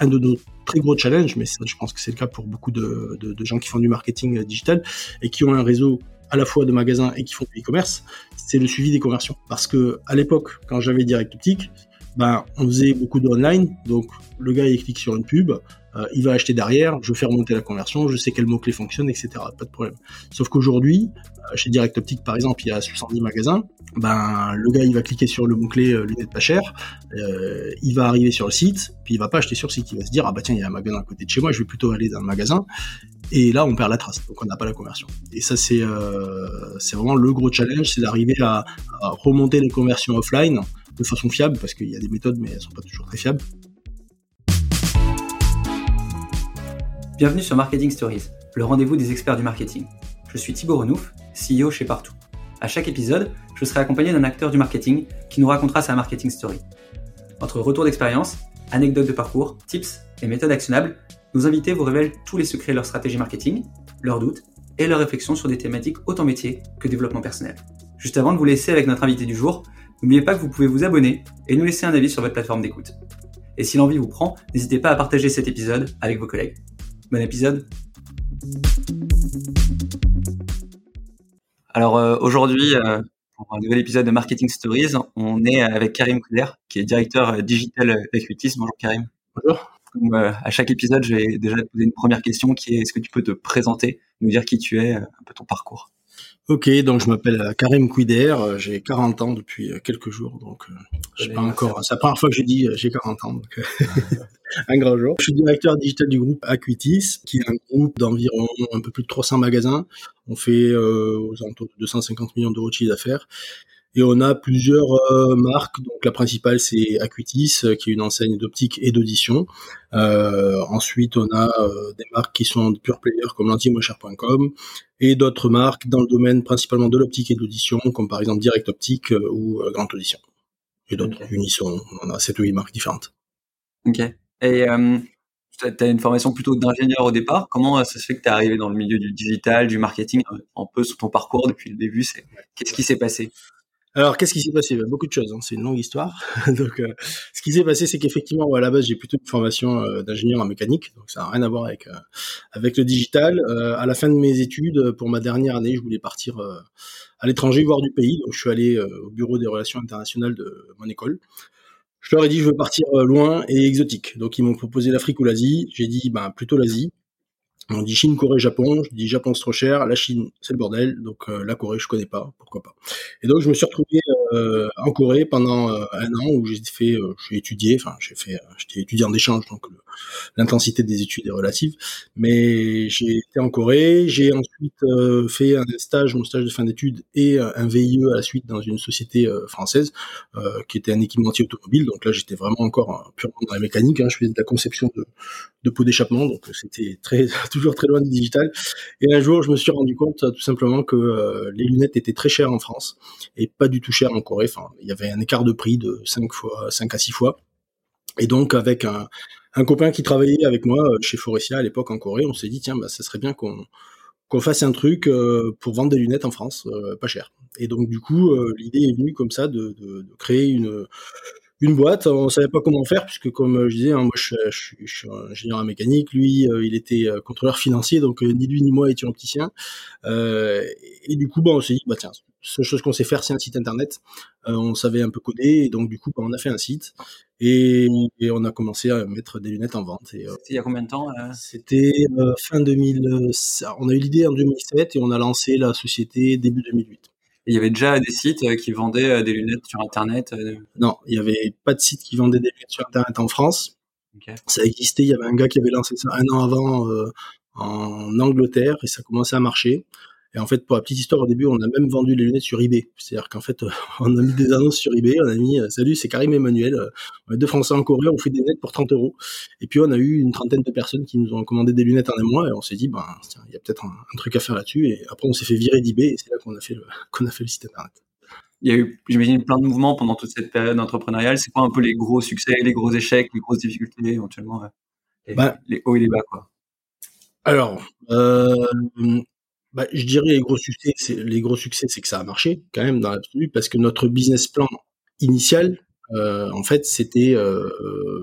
un de nos très gros challenges, mais je pense que c'est le cas pour beaucoup de, gens qui font du marketing digital et qui ont un réseau à la fois de magasins et qui font du e-commerce, c'est le suivi des conversions. Parce que à l'époque, quand j'avais Direct Optique, ben, on faisait beaucoup de online, donc le gars il clique sur une pub, euh, il va acheter derrière, je fais remonter la conversion, je sais quel mot-clé fonctionne, etc. Pas de problème. Sauf qu'aujourd'hui, euh, chez Direct Optique par exemple, il y a 70 magasins, ben le gars il va cliquer sur le mot-clé euh, lunettes pas cher, euh, il va arriver sur le site, puis il va pas acheter sur le site, il va se dire ah bah tiens il y a un magasin à côté de chez moi, je vais plutôt aller dans le magasin, et là on perd la trace, donc on n'a pas la conversion. Et ça c'est euh, c'est vraiment le gros challenge, c'est d'arriver à, à remonter les conversions offline de façon fiable, parce qu'il y a des méthodes mais elles sont pas toujours très fiables. Bienvenue sur Marketing Stories, le rendez-vous des experts du marketing. Je suis Thibaut Renouf, CEO chez Partout. À chaque épisode, je serai accompagné d'un acteur du marketing qui nous racontera sa marketing story. Entre retours d'expérience, anecdotes de parcours, tips et méthodes actionnables, nos invités vous révèlent tous les secrets de leur stratégie marketing, leurs doutes et leurs réflexions sur des thématiques autant métier que développement personnel. Juste avant de vous laisser avec notre invité du jour, n'oubliez pas que vous pouvez vous abonner et nous laisser un avis sur votre plateforme d'écoute. Et si l'envie vous prend, n'hésitez pas à partager cet épisode avec vos collègues. Bon épisode Alors euh, aujourd'hui, euh, pour un nouvel épisode de Marketing Stories, on est avec Karim Kouder, qui est directeur euh, digital Equities. Bonjour Karim. Bonjour. Comme, à chaque épisode, je vais déjà te poser une première question qui est est-ce que tu peux te présenter, nous dire qui tu es, un peu ton parcours? Ok, donc je m'appelle Karim Kouider, j'ai 40 ans depuis quelques jours, donc je sais pas encore. C'est la première fois que je dis j'ai 40 ans, donc un grand jour. Je suis directeur digital du groupe Aquitis, qui est un groupe d'environ un peu plus de 300 magasins. On fait euh, aux alentours de 250 millions d'euros de chiffre d'affaires. Et on a plusieurs euh, marques. Donc la principale c'est Aquitis, euh, qui est une enseigne d'optique et d'audition. Euh, ensuite on a euh, des marques qui sont pure players comme l'antimocher.com et d'autres marques dans le domaine principalement de l'optique et de l'audition, comme par exemple Direct Optique ou Grand Audition. Et d'autres, okay. Unisson, on a 7 ou 8 marques différentes. Ok. Et euh, tu as une formation plutôt d'ingénieur au départ. Comment ça se fait que tu es arrivé dans le milieu du digital, du marketing, un peu sur ton parcours depuis le début? Qu'est-ce qui s'est passé? Alors, qu'est-ce qui s'est passé? Ben, Beaucoup de choses. Hein. C'est une longue histoire. donc, euh, ce qui s'est passé, c'est qu'effectivement, à la base, j'ai plutôt une formation euh, d'ingénieur en mécanique, donc ça n'a rien à voir avec euh, avec le digital. à la fin de mes études, pour ma dernière année, je voulais partir à l'étranger, voir du pays. Donc, je suis allé au bureau des relations internationales de mon école. Je leur ai dit je veux partir loin et exotique. Donc ils m'ont proposé l'Afrique ou l'Asie. J'ai dit ben plutôt l'Asie. On dit Chine, Corée, Japon. Je dis Japon c'est trop cher. La Chine c'est le bordel. Donc euh, la Corée je connais pas. Pourquoi pas? Et donc je me suis retrouvé euh, en Corée pendant euh, un an où j'ai fait, euh, j'ai étudié. Enfin j'ai fait, euh, j'étais étudiant d'échange donc l'intensité des études est relative. Mais j'ai été en Corée. J'ai ensuite fait un stage, mon stage de fin d'études et un VIE à la suite dans une société française qui était un équipementier automobile. Donc là j'étais vraiment encore purement dans la mécanique. Hein. Je faisais de la conception de, de pots d'échappement. Donc c'était très toujours très loin du digital. Et un jour, je me suis rendu compte tout simplement que euh, les lunettes étaient très chères en France et pas du tout chères en Corée. Enfin, il y avait un écart de prix de 5 fois, 5 à 6 fois. Et donc, avec un, un copain qui travaillait avec moi euh, chez Forestia à l'époque en Corée, on s'est dit tiens, bah, ça serait bien qu'on qu'on fasse un truc euh, pour vendre des lunettes en France, pas cher. Et donc du coup, l'idée est venue comme ça de créer une une boîte. On savait pas comment faire puisque, comme je disais, hein, moi je, je, je, suis ingénieur en mécanique, lui euh, il était euh, contrôleur financier, donc euh, ni lui ni moi étions opticiens. Euh, et du coup, bah, on s'est dit, bah tiens, seule chose qu'on sait faire, c'est un site internet. on savait un peu coder, et donc du coup, bah, on a fait un site et, et, on a commencé à mettre des lunettes en vente. C'était il y a combien de temps C'était fin 2000. on a eu l'idée en 2007 et on a lancé la société début 2008 il y avait déjà des sites qui vendaient des lunettes sur Internet Non, il n'y avait pas de site qui vendait des lunettes sur Internet en France. Okay. Ça existait, il y avait un gars qui avait lancé ça un an avant euh, en Angleterre et ça commençait à marcher. Et en fait, pour la petite histoire, au début, on a même vendu les lunettes sur eBay. C'est-à-dire qu'en fait, on a mis des annonces sur eBay, on a mis « Salut, c'est Karim Emmanuel, on est deux Français en Corée, on fait des lunettes pour 30 euros. » Et puis, on a eu une trentaine de personnes qui nous ont commandé des lunettes en un mois et on s'est dit « Ben, il y a peut-être un, un, truc à faire là-dessus. » Et après, on s'est fait virer d'eBay et c'est là qu'on a, fait le, qu'on a fait le site internet. Il y a eu, j'imagine, plein de mouvements pendant toute cette période entrepreneuriale. C'est quoi un peu les gros succès, les gros échecs, les grosses difficultés, éventuellement, les, ben, les hauts et les bas, quoi? Alors, euh, bah, je dirais les gros succès, c'est les gros succès, c'est que ça a marché quand même dans l'absolu parce que notre business plan initial, euh, en fait, c'était, euh,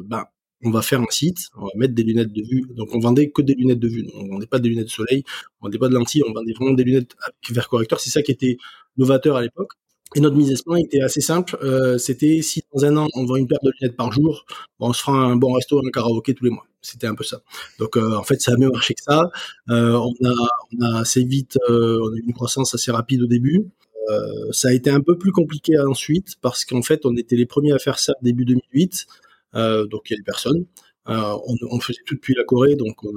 bah, on va faire un site, on va mettre des lunettes de vue. Donc on vendait que des lunettes de vue, on vendait pas des lunettes de soleil, on vendait pas de lentilles, on vendait vraiment des lunettes avec verre correcteur. C'est ça qui était novateur à l'époque. Et notre mise point était assez simple. Euh, c'était si dans un an on vend une paire de lunettes par jour, on se fera un bon resto, un karaoké tous les mois. C'était un peu ça. Donc euh, en fait ça a mieux marché que ça. Euh, on a assez vite, on a eu une croissance assez rapide au début. Ça a été un peu plus compliqué ensuite parce qu'en fait on était les premiers à faire ça début 2008. donc il y a des personnes. Euh, on, on, faisait tout depuis la Corée, donc on,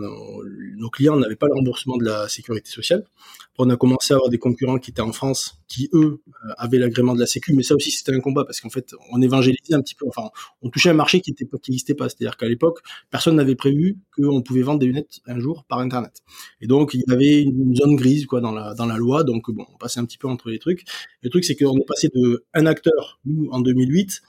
nos clients n'avaient pas le remboursement de la sécurité sociale. on a commencé à avoir des concurrents qui étaient en France, qui eux euh, avaient l'agrément de la Sécu, mais ça aussi c'était un combat parce qu'en fait on évangélisait un petit peu, enfin on touchait un marché qui n'existait pas, c'est-à-dire qu'à l'époque personne n'avait prévu qu'on pouvait vendre des lunettes un jour par internet. Et donc il y avait une zone grise quoi dans la dans la loi, donc bon on passait un petit peu entre les trucs. Le truc c'est qu'on est passé de un acteur nous en 2008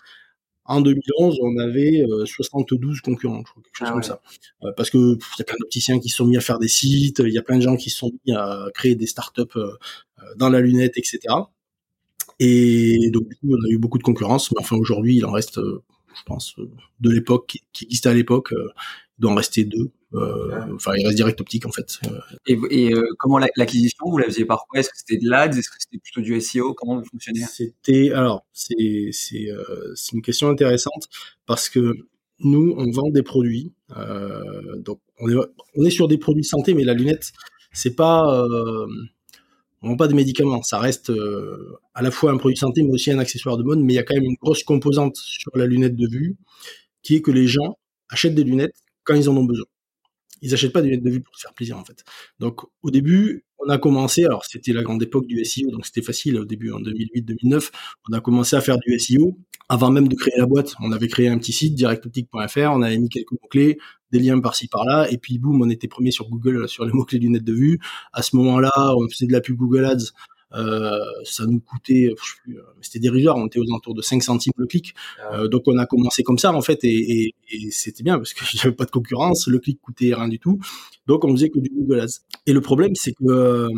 en 2011, on avait 72 euh, concurrents, je crois, quelque chose ah comme ça. Euh, parce que il y a plein d'opticiens qui se sont mis à faire des sites, il y a plein de gens qui se sont mis à créer des startups euh, dans la lunette, etc. Et donc du coup, on a eu beaucoup de concurrence, mais enfin aujourd'hui, il en reste, je pense, de l'époque qui, qui existait à l'époque, il doit en rester deux. Euh, enfin, il reste direct optique en fait. Et, et euh, comment l'acquisition vous la faisiez par quoi? Est-ce que c'était de l'ADS? Est-ce que c'était plutôt du SEO Comment vous fonctionnez? C'était alors c'est c'est euh, c'est une question intéressante parce que nous on vend des produits euh, donc on est on est sur des produits santé mais la lunette c'est pas on vend pas de médicaments. Ça reste à la fois un produit santé mais aussi un accessoire de mode. Mais il y a quand même une grosse composante sur la lunette de vue qui est que les gens achètent des lunettes quand ils en ont besoin ils achètent pas des lunettes de vue pour se faire plaisir en fait. Donc au début, on a commencé, alors c'était la grande époque du SEO, donc c'était facile au début en 2008-2009, on a commencé à faire du SEO avant même de créer la boîte. On avait créé un petit site directoptique.fr, on avait mis quelques mots clés, des liens par-ci par-là, et puis boum, on était premier sur Google sur les mots clés lunettes de vue. À ce moment-là, on faisait de la pub Google Ads ça nous coûtait, euh, c'était dérisoire, on était aux alentours de 5 centimes le clic. Ah euh, donc on a commencé comme ça en fait, et, et, et c'était bien parce que j'avais pas de concurrence, le clic coûtait rien du tout. Donc on faisait que du Google Ads. Et le problème, c'est que euh,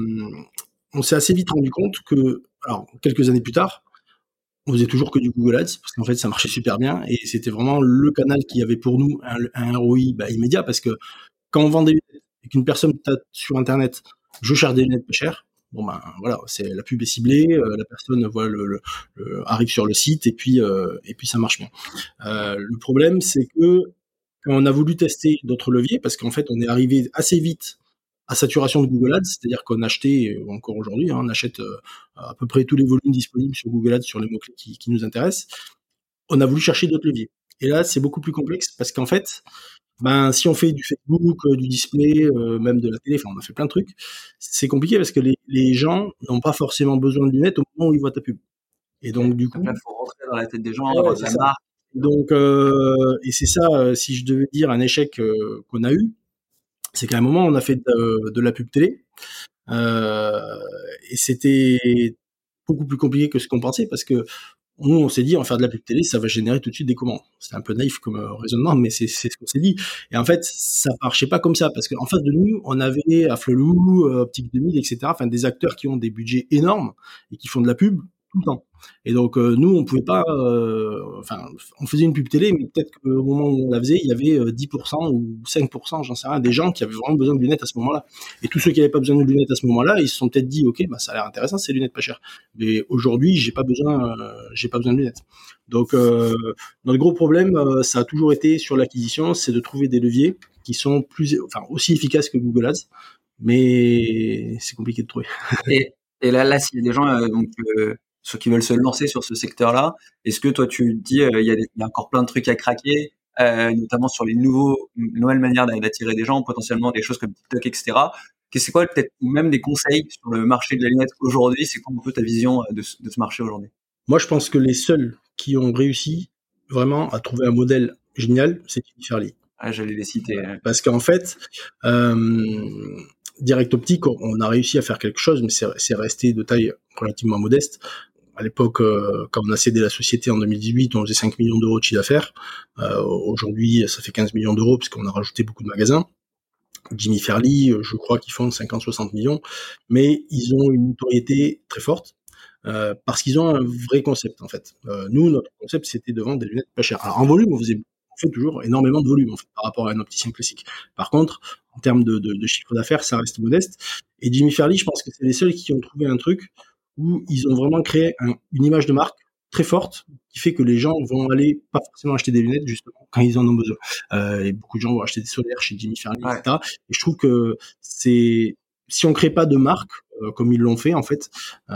on s'est assez vite rendu compte que, alors quelques années plus tard, on faisait toujours que du Google Ads parce qu'en fait ça marchait super bien et c'était vraiment le canal qui avait pour nous un, un ROI bah, immédiat parce que quand on vend des lunettes et qu'une personne tape sur internet je cherche des lunettes peu chères bon ben voilà, c'est la pub est ciblée, euh, la personne voit le, arrive sur le site et puis euh, ça marche bien. Euh, le problème c'est que quand on a voulu tester d'autres leviers, parce qu'en fait on est arrivé assez vite à saturation de Google Ads, c'est-à-dire qu'on achetait encore aujourd'hui, hein, on achète à peu près tous les volumes disponibles sur Google Ads sur les mots clés qui, qui nous intéressent. On a voulu chercher d'autres leviers. Et là, c'est beaucoup plus complexe parce qu'en fait, ben si on fait du Facebook, euh, du display, euh, même de la télé, enfin on a fait plein de trucs, c'est compliqué parce que les, les gens n'ont pas forcément besoin de lunettes au moment où ils voient ta pub. Et donc du coup, il faut rentrer dans la tête des gens, la marque. Donc euh, et c'est ça, euh, si je devais dire un échec qu'on a eu, c'est qu'à un moment on a fait de, de la pub télé et c'était beaucoup plus compliqué que ce qu'on pensait parce que nous, on s'est dit, en faire de la pub télé, ça va générer tout de suite des commandes. C'est un peu naïf comme euh, raisonnement, mais c'est ce qu'on s'est dit. Et en fait, ça marchait pas comme ça, parce qu'en face de nous, on avait Afflelou, euh, Optique 2000, etc., enfin des acteurs qui ont des budgets énormes et qui font de la pub le temps. Et donc euh, nous, on pouvait pas, euh, enfin, on faisait une pub télé, mais peut-être qu'au moment où on la faisait, il y avait 10% euh, ou 5%, j'en sais rien, des gens qui avaient vraiment besoin de lunettes à ce moment-là. Et tous ceux qui n'avaient pas besoin de lunettes à ce moment-là, ils se sont peut-être dit, ok, bah ça a l'air intéressant, ces lunettes pas chères. Mais aujourd'hui, j'ai pas besoin, j'ai pas besoin de lunettes. Donc notre gros problème, ça a toujours été sur l'acquisition, c'est de trouver des leviers qui sont plus, enfin, aussi efficaces que Google Ads, mais c'est compliqué de trouver. et, et là, là, a des gens donc ceux qui veulent se lancer sur ce secteur-là. Est-ce que toi, tu dis, euh, il y, y, a encore plein de trucs à craquer, euh, notamment sur les nouveaux, nouvelles manières d'attirer des gens, potentiellement des choses comme TikTok, etc. C'est quoi peut-être même des conseils sur le marché de la lunette aujourd'hui? C'est quoi un peu ta vision euh, de, de ce marché aujourd'hui? Moi, je pense que les seuls qui ont réussi vraiment à trouver un modèle génial, c'est Jimmy Fairley. Ah, j'allais les citer. Parce qu'en fait, euh, Direct Optique, on a réussi à faire quelque chose, mais c'est resté de taille relativement modeste à l'époque, euh, quand on a cédé la société en 2018, on faisait 5 millions d'euros de chiffre d'affaires. Euh, Aujourd'hui, ça fait 15 millions d'euros puisqu'on a rajouté beaucoup de magasins. Jimmy Fairley, euh, je crois qu'ils font 50-60 millions, mais ils ont une notoriété très forte. Parce qu'ils ont un vrai concept en fait. Nous, notre concept, c'était de vendre des lunettes pas chères. Alors en volume, on faisait, toujours énormément de volume en fait, par rapport à un opticien classique. Par contre, en termes de, de, chiffre d'affaires, ça reste modeste. Et Jimmy Fairley, je pense que c'est les seuls qui ont trouvé un truc où ils ont vraiment créé une image de marque très forte qui fait que les gens vont aller pas forcément acheter des lunettes justement quand ils en ont besoin. Euh, et beaucoup de gens vont acheter des solaires chez Jimmy Fairley, etc. Et je trouve que c'est si on crée pas de marque euh, comme ils l'ont fait en fait, euh,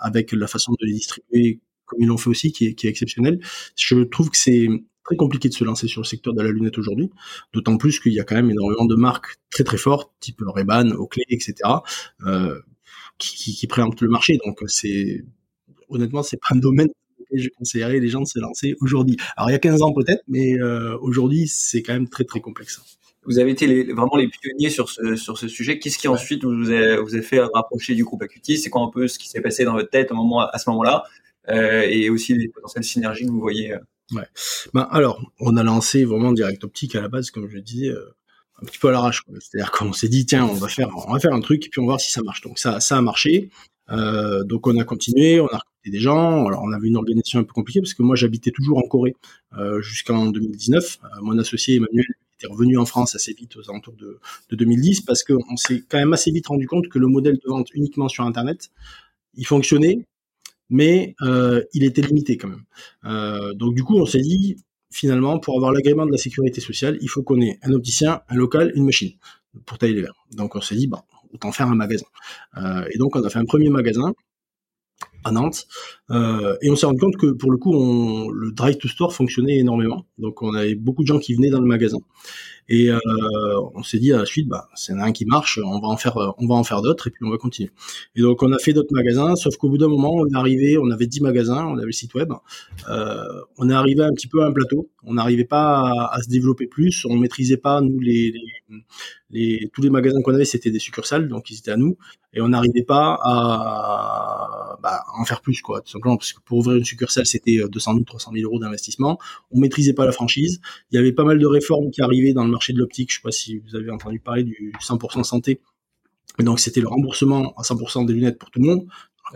avec la façon de les distribuer comme ils l'ont fait aussi, qui est, qui est exceptionnel, je trouve que c'est très compliqué de se lancer sur le secteur de la lunette aujourd'hui, d'autant plus qu'il y a quand même énormément de marques très très fortes, type Ray-Ban, Oakley, etc., euh, qui, qui, qui préemptent le marché. Donc c'est honnêtement, c'est pas un domaine et je conseillerais les gens de se lancer aujourd'hui. Alors il y a 15 ans peut-être, mais euh, aujourd'hui c'est quand même très très complexe. Vous avez été les, vraiment les pionniers sur ce, sur ce sujet. Qu'est-ce qui ensuite vous a, vous a fait rapprocher du groupe Acuity C'est quoi un peu ce qui s'est passé dans votre tête au moment, à ce moment-là? Euh, Et aussi les potentielles synergies que vous voyez euh? Ouais. Ben, alors, on a lancé vraiment Direct Optique à la base, comme je disais, euh, un petit peu à l'arrache. C'est-à-dire qu'on s'est dit, tiens, on va faire, on va faire un truc et puis on va voir si ça marche. Donc ça, ça a marché. Euh, donc on a continué, on a recruté des gens. Alors on avait une organisation un peu compliquée parce que moi j'habitais toujours en Corée euh, jusqu'en 2019. Euh, mon associé Emmanuel était revenu en France assez vite aux alentours de, de 2010 parce qu'on s'est quand même assez vite rendu compte que le modèle de vente uniquement sur Internet, il fonctionnait, mais il était limité quand même. Donc du coup on s'est dit finalement pour avoir l'agrément de la sécurité sociale, il faut qu'on ait un opticien, un local, une machine pour tailler les verres. Donc on s'est dit, bon, autant faire un magasin. Euh, et donc on a fait un premier magasin à Nantes, euh, et on s'est rendu compte que pour le coup, on, le drive to store fonctionnait énormément. Donc on avait beaucoup de gens qui venaient dans le magasin. Et euh, on s'est dit à la suite, bah, c'est un qui marche, on va en faire, on va en faire d'autres et puis on va continuer. Et donc on a fait d'autres magasins, sauf qu'au bout d'un moment, on est arrivé, on avait 10 magasins, on avait le site web, euh, on est arrivé un petit peu à un plateau, on n'arrivait pas à, se développer plus, on maîtrisait pas nous les, les, les tous les magasins qu'on avait, c'était des succursales, donc ils étaient à nous, et on n'arrivait pas à bah, en faire plus quoi, tout simplement parce que pour ouvrir une succursale, c'était 200 000, 300 000 euros d'investissement, on maîtrisait pas la franchise, il y avait pas mal de réformes qui arrivaient dans le marché de l'optique. Je sais pas si vous avez entendu parler du 100% santé. donc c'était le remboursement à 100% des lunettes pour tout le monde.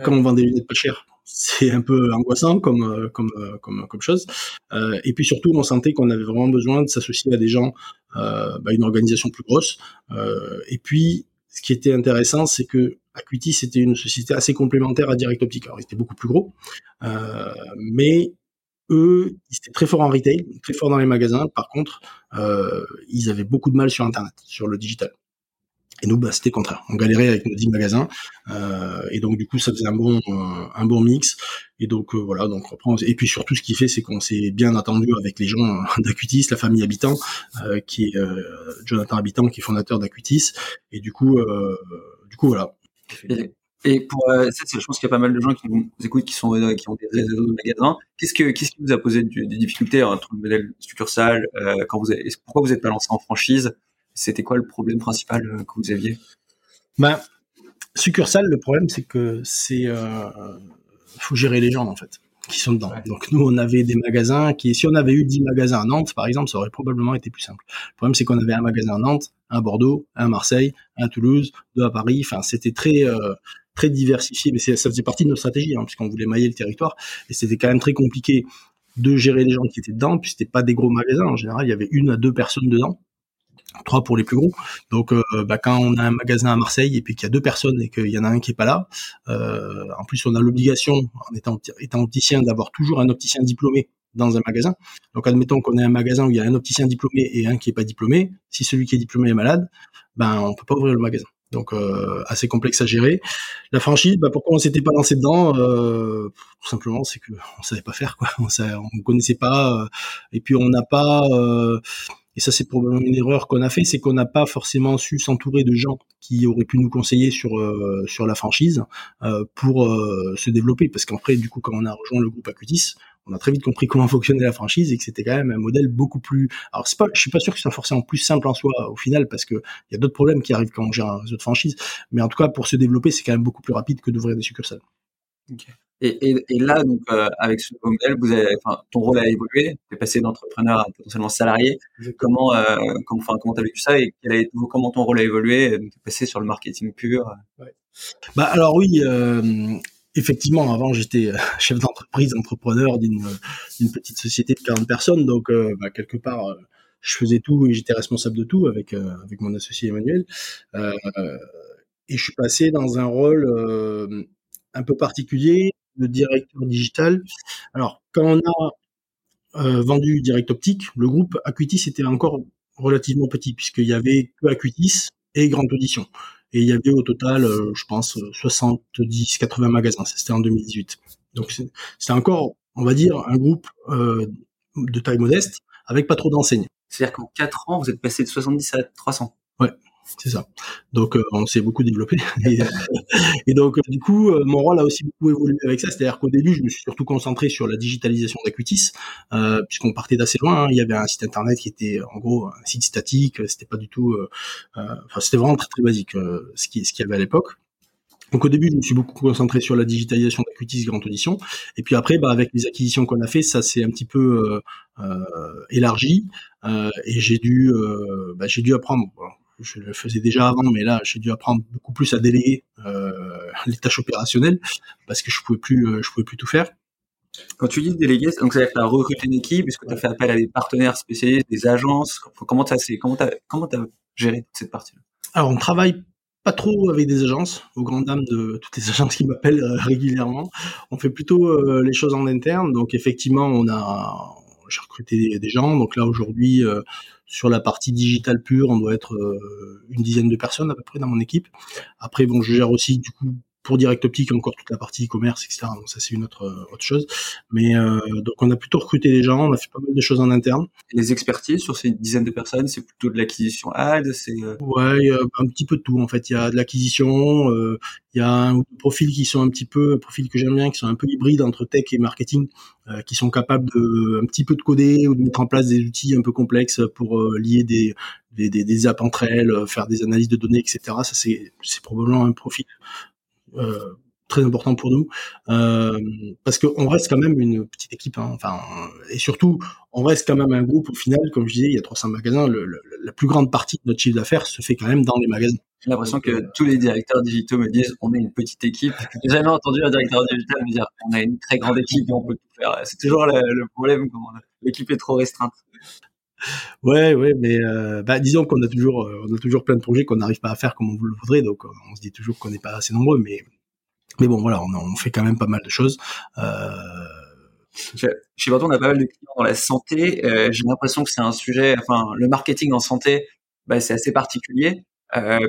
Comme on vend des lunettes pas chères, c'est un peu angoissant comme euh, comme euh, comme comme chose. Euh, et puis surtout, on sentait qu'on avait vraiment besoin de s'associer à des gens, euh, bah, une organisation plus grosse. Euh, et puis, ce qui était intéressant, c'est que Acuity c'était une société assez complémentaire à Direct Optique. Alors, ils étaient beaucoup plus gros, mais eux, ils étaient très forts en retail, très forts dans les magasins. Par contre, euh, ils avaient beaucoup de mal sur Internet, sur le digital. Et nous, bah, c'était contraire. On galérait avec nos 10 magasins. Euh, et donc, du coup, ça faisait un bon, euh, un bon mix. Et donc, euh, voilà. Donc, reprend. Et puis, surtout, ce qui fait, c'est qu'on s'est bien attendu avec les gens d'Acutis, la famille Habitant, qui est Jonathan Habitant, qui est fondateur d'Acutis. Et du coup, du coup, voilà. Et pour euh, ça, je pense qu'il y a pas mal de gens qui nous écoutent, qui sont qui ont des réseaux de magasins. Qu'est-ce que qu'est-ce qui vous a posé des difficultés entre le modèle succursale quand vous avez, pourquoi vous êtes pas lancé en franchise? C'était quoi le problème principal euh, que vous aviez? Ben succursale, le problème c'est que c'est euh, faut gérer les gens en fait qui sont dedans. Donc nous, on avait des magasins qui, si on avait eu 10 magasins à Nantes, par exemple, ça aurait probablement été plus simple. Le problème, c'est qu'on avait un magasin à Nantes, un à Bordeaux, un à Marseille, un à Toulouse, deux à Paris. Enfin, c'était très euh, très diversifié, mais ça faisait partie de nos stratégies, hein, puisqu'on voulait mailler le territoire, et c'était quand même très compliqué de gérer les gens qui étaient dedans, puis c'était pas des gros magasins. En général, il y avait une à deux personnes dedans trois pour les plus gros. Donc, euh, bah, quand on a un magasin à Marseille et puis qu'il y a deux personnes et qu'il y en a un qui est pas là, euh, en plus on a l'obligation, en étant, opticien, d'avoir toujours un opticien diplômé dans un magasin. Donc, admettons qu'on ait un magasin où il y a un opticien diplômé et un qui est pas diplômé. Si celui qui est diplômé est malade, ben on peut pas ouvrir le magasin. Donc euh, assez complexe à gérer. La franchise, bah, pourquoi on s'était pas lancé dedans Tout simplement, c'est que on savait pas faire quoi. On, ne connaissait pas, et puis on n'a pas et ça c'est probablement une erreur qu'on a fait, c'est qu'on n'a pas forcément su s'entourer de gens qui auraient pu nous conseiller sur euh, sur la franchise euh, pour euh, se développer. Parce qu'après, du coup, quand on a rejoint le groupe Acutis, on a très vite compris comment fonctionnait la franchise et que c'était quand même un modèle beaucoup plus. Alors c'est pas, je suis pas sûr que ce soit forcément plus simple en soi au final parce que il y a d'autres problèmes qui arrivent quand on gère un réseau de franchise, mais en tout cas pour se développer, c'est quand même beaucoup plus rapide que d'ouvrir des succursales. Et, et, et, là, donc, euh, avec ce modèle, vous avez, enfin, ton rôle a évolué. Tu es passé d'entrepreneur à potentiellement salarié. Comment, euh, comment, enfin, comment t'as vécu ça et quel a été, comment ton rôle a évolué Tu es passé sur le marketing pur? Ouais. Bah alors oui, euh, effectivement, avant, j'étais chef d'entreprise, entrepreneur d'une petite société de 40 personnes, donc bah, quelque part, je faisais tout et j'étais responsable de tout avec avec mon associé Emmanuel. et je suis passé dans un rôle un peu particulier de directeur digital. Alors, quand on a euh, vendu Direct Optique, le groupe Acuitis était encore relativement petit, puisqu'il y avait que Acuitis et Grande Audition. Et il y avait au total, euh, je pense, 70-80 magasins. C'était en 2018. Donc c'était encore, on va dire, un groupe euh, de taille modeste, avec pas trop d'enseignes. C'est-à-dire qu'en 4 ans, vous êtes passé de 70 à 300 Ouais, c'est ça. Donc euh, on s'est beaucoup développé et, donc euh, du coup euh, mon rôle a aussi beaucoup évolué avec ça. C'est-à-dire qu'au début je me suis surtout concentré sur la digitalisation d'Acuitis puisqu'on partait d'assez loin. Hein. Il y avait un site internet qui était en gros un site statique. C'était pas du tout, enfin c'était vraiment très très basique ce qui ce qu'il y avait à l'époque. Donc au début, je me suis beaucoup concentré sur la digitalisation d'Acuitis Grande Audition, et puis après, bah, avec les acquisitions qu'on a fait, ça s'est un petit peu euh, élargi, euh, et j'ai dû, euh, bah, j'ai dû apprendre je le faisais déjà avant, mais là, j'ai dû apprendre beaucoup plus à déléguer euh, les tâches opérationnelles parce que je pouvais plus, euh, je pouvais plus tout faire. Quand tu dis déléguer, donc ça veut dire que tu as recruté une équipe, est-ce que tu as fait appel à des partenaires spécialistes, des agences? Comment tu as, comment as, géré cette partie-là? Alors, on travaille pas trop avec des agences, aux grandes dames de toutes les agences qui m'appellent euh, régulièrement. On fait plutôt les choses en interne. Donc, effectivement, on a, j'ai recruté des gens. Donc là, aujourd'hui, sur la partie digitale pure, on doit être euh, une dizaine de personnes à peu près dans mon équipe. Après, bon, je gère aussi du coup pour Direct Optique encore toute la partie e-commerce, etc. Donc ça c'est une autre euh, autre chose. Mais euh, donc on a plutôt recruté des gens, on a fait pas mal de choses en interne. Les expertises sur ces dizaines de personnes, c'est plutôt de l'acquisition ad, c'est euh... ouais un petit peu de tout en fait. Il y a de l'acquisition, euh, il y a un profil qui sont un petit peu, profil que j'aime bien, qui sont un peu hybrides entre tech et marketing, euh, qui sont capables de un petit peu de coder ou de mettre en place des outils un peu complexes pour lier des des, des, des apps entre elles, faire des analyses de données, etc. Ça c'est probablement un profil euh, très important pour nous euh, parce qu'on reste quand même une petite équipe hein, enfin et surtout on reste quand même un groupe au final comme je disais il y a 300 magasins. La plus grande partie de notre chiffre d'affaires se fait quand même dans les magasins. J'ai l'impression que tous les directeurs digitaux me disent on est une petite équipe. J'ai jamais entendu un directeur digital me dire on a une très grande équipe et on peut tout faire. C'est toujours le, le problème l'équipe est trop restreinte Ouais, ouais, mais euh, bah, disons qu'on a toujours, euh, on a toujours plein de projets qu'on n'arrive pas à faire comme on le voudrait, donc euh, on se dit toujours qu'on n'est pas assez nombreux, mais mais bon, voilà, on, fait quand même pas mal de choses. Euh... Chez Barton, on a pas mal de clients dans la santé. J'ai l'impression que c'est un sujet, enfin, le marketing en santé, bah, c'est assez particulier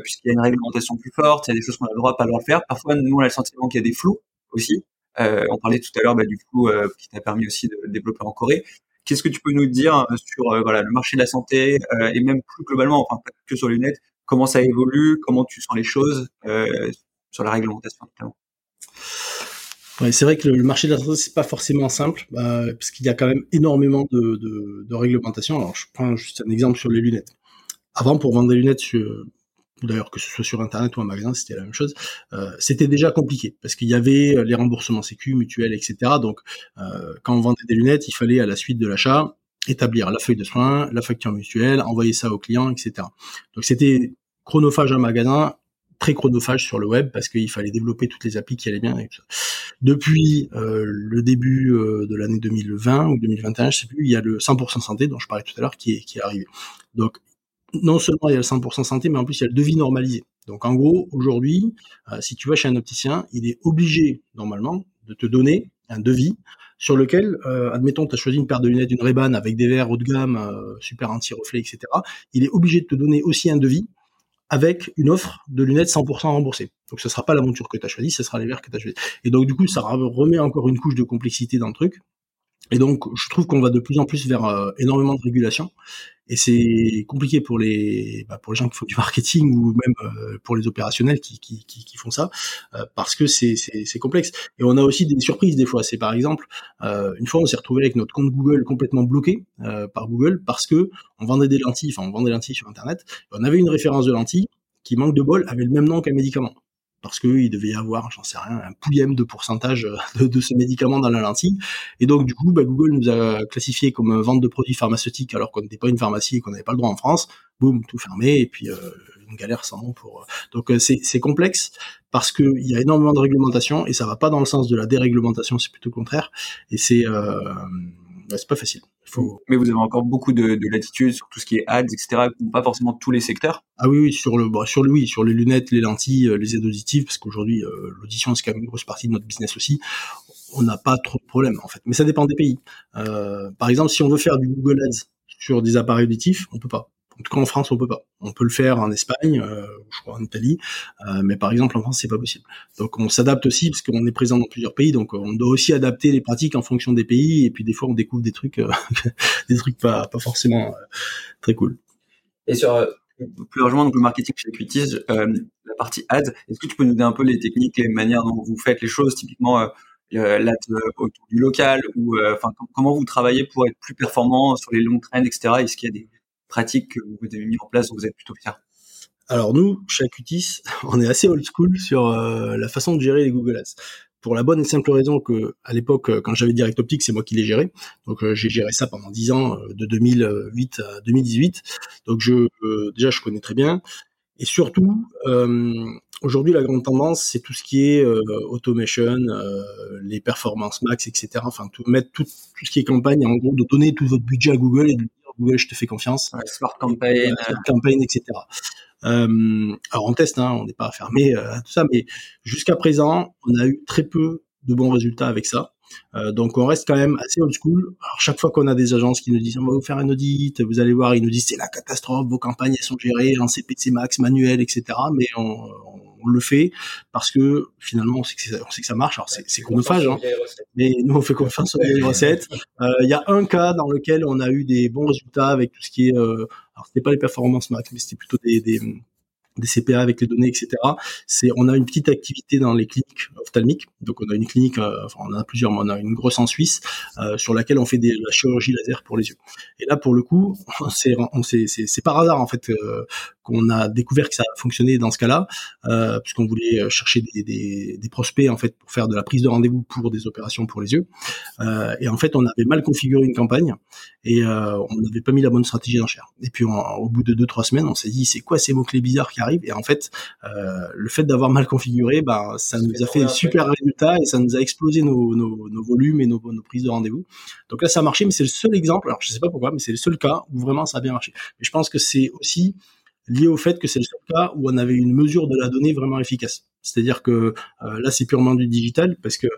puisqu'il y a une réglementation plus forte, il y a des choses qu'on a le droit, pas le droit de faire. Parfois, nous, on a le sentiment qu'il y a des flous aussi. On parlait tout à l'heure bah, du flou qui t'a permis aussi de développer en Corée. Qu'est-ce que tu peux nous dire euh, sur euh, voilà le marché de la santé euh, et même plus globalement, enfin pas que sur les lunettes, comment ça évolue, comment tu sens les choses sur la réglementation notamment c'est vrai que le marché de la santé c'est pas forcément simple parce qu'il y a quand même énormément de, de, de réglementation. Alors je prends juste un exemple sur les lunettes. Avant, pour vendre des lunettes sur, d'ailleurs que ce soit sur internet ou en magasin, c'était la même chose. Euh, c'était déjà compliqué parce qu'il y avait euh, les remboursements sécu, mutuels, etc. Donc, euh, quand on vendait des lunettes, il fallait à la suite de l'achat établir la feuille de soins, la facture mutuelle, envoyer ça au client, etc. Donc, c'était chronophage en magasin, très chronophage sur le web parce qu'il fallait développer toutes les applis qui allaient bien. Depuis euh, le début euh, de l'année 2020 ou 2021, je sais plus, il y a le 100% santé dont je parlais tout à l'heure qui est, qui est arrivé. Donc non seulement il y a le 100% santé, mais en plus il y a le devis normalisé. Donc en gros, aujourd'hui, euh, si tu vas chez un opticien, il est obligé normalement de te donner un devis sur lequel, euh, admettons, tu as choisi une paire de lunettes d'une ray avec des verres haut de gamme, euh, super anti-reflet, etc. Il est obligé de te donner aussi un devis avec une offre de lunettes 100% remboursées. Donc ce sera pas la monture que tu as choisie, ce sera les verres que tu as choisi. Et donc du coup, ça remet encore une couche de complexité dans le truc. Et donc, je trouve qu'on va de plus en plus vers euh, énormément de régulation. Et c'est compliqué pour les, bah, pour les gens qui font du marketing ou même euh, pour les opérationnels qui, qui, qui, font ça, euh, parce que c'est, c'est, complexe. Et on a aussi des surprises des fois. C'est par exemple, une fois, on s'est retrouvé avec notre compte Google complètement bloqué par Google parce que on vendait des lentilles, enfin on vendait des lentilles sur Internet. on avait une référence de lentilles qui, manque de bol, avait le même nom qu'un médicament parce qu'il devait y avoir, j'en sais rien, un pouillème de pourcentage de, de, ce médicament dans la lentille. Et donc, du coup, bah, Google nous a classifié comme vente de produits pharmaceutiques alors qu'on n'était pas une pharmacie et qu'on n'avait pas le droit en France. Boum, tout fermé. Et puis, euh, une galère sans nom pour. Donc c'est complexe parce qu'il y a énormément de réglementation et ça va pas dans le sens de la déréglementation, c'est plutôt le contraire. Et c'est c'est pas facile. Faut... Mais vous avez encore beaucoup de, de, latitude sur tout ce qui est ads, etc. Pas forcément tous les secteurs. Ah oui, oui, sur le, bah, sur le, oui, sur les lunettes, les lentilles, euh, les aides auditives, parce qu'aujourd'hui, euh, l'audition c'est quand même une grosse partie de notre business aussi. On n'a pas trop de problèmes en fait, mais ça dépend des pays. Euh, par exemple, si on veut faire du Google Ads sur des appareils auditifs, on peut pas. En tout cas, en France, on peut pas. On peut le faire en Espagne, euh, je crois en Italie, euh, mais par exemple en France, c'est pas possible. Donc, on s'adapte aussi parce qu'on est présent dans plusieurs pays, donc on doit aussi adapter les pratiques en fonction des pays. Et puis des fois, on découvre des trucs, euh, des trucs pas, pas forcément très cool. Et sur plus largement donc le marketing chez Equities, la partie ads, est-ce que tu peux nous donner un peu les techniques, les manières dont vous faites les choses, typiquement l'ad autour du local ou enfin comment vous travaillez pour être plus performant sur les longs trends, etc. Est-ce qu'il y a des pratiques que vous avez mis en place dont vous êtes plutôt fier Alors nous, chez Acutis, on est assez old school sur euh, la façon de gérer les Google Ads. Pour la bonne et simple raison que, à l'époque, euh, quand j'avais Direct Optique, c'est moi qui les gérais. Donc euh, j'ai géré ça pendant 10 ans, de 2008 à 2018. Donc déjà, je connais très bien. Et surtout, aujourd'hui, la grande tendance, c'est tout ce qui est automation, les performances max, etc. Enfin, tout, mettre tout, ce qui est campagne, en gros, de donner tout votre budget à Google et de Google, je te fais confiance. Ouais, smart campaign, smart campaign, etc. Euh, alors on teste, hein, on n'est pas fermé euh, à tout ça, mais jusqu'à présent, on a eu très peu de bons résultats avec ça. Euh, donc on reste quand même assez old school. Alors chaque fois qu'on a des agences qui nous disent on va vous faire un audit, vous allez voir, ils nous disent c'est la catastrophe, vos campagnes elles sont gérées en CPC max, manuel, etc. Mais on, on le fait parce que finalement on sait que, on sait que ça marche. Alors c'est, c'est chronophage, hein, mais nous on fait confiance les recettes. Euh, il y a un cas dans lequel on a eu des bons résultats avec tout ce qui est, euh, alors c'était pas les performances max, mais c'était plutôt des, des des CPA avec les données, etc. On a une petite activité dans les cliniques ophtalmiques. Donc, on a une clinique, euh, enfin, on a plusieurs, mais on a une grosse en Suisse euh, sur laquelle on fait des, la chirurgie laser pour les yeux. Et là, pour le coup, c'est, par hasard en fait euh, qu'on a découvert que ça fonctionnait dans ce cas-là, puisqu'on voulait chercher des, prospects en fait pour faire de la prise de rendez-vous pour des opérations pour les yeux. Et en fait, on avait mal configuré une campagne et on n'avait pas mis la bonne stratégie d'enchère. Et puis, au bout de deux trois semaines, on s'est dit c'est quoi ces mots clés bizarres qui arrivent Et en fait, euh, le fait d'avoir mal configuré, bah, ça nous a fait super résultat et ça nous a explosé nos, nos, nos volumes et nos, nos prises de rendez-vous. Donc là, ça a marché, mais c'est le seul exemple. Alors, je sais pas pourquoi, mais c'est le seul cas où vraiment ça a bien marché. Mais je pense que c'est aussi lié au fait que c'est le seul cas où on avait une mesure de la donnée vraiment efficace. C'est-à-dire que euh, là, c'est purement du digital parce que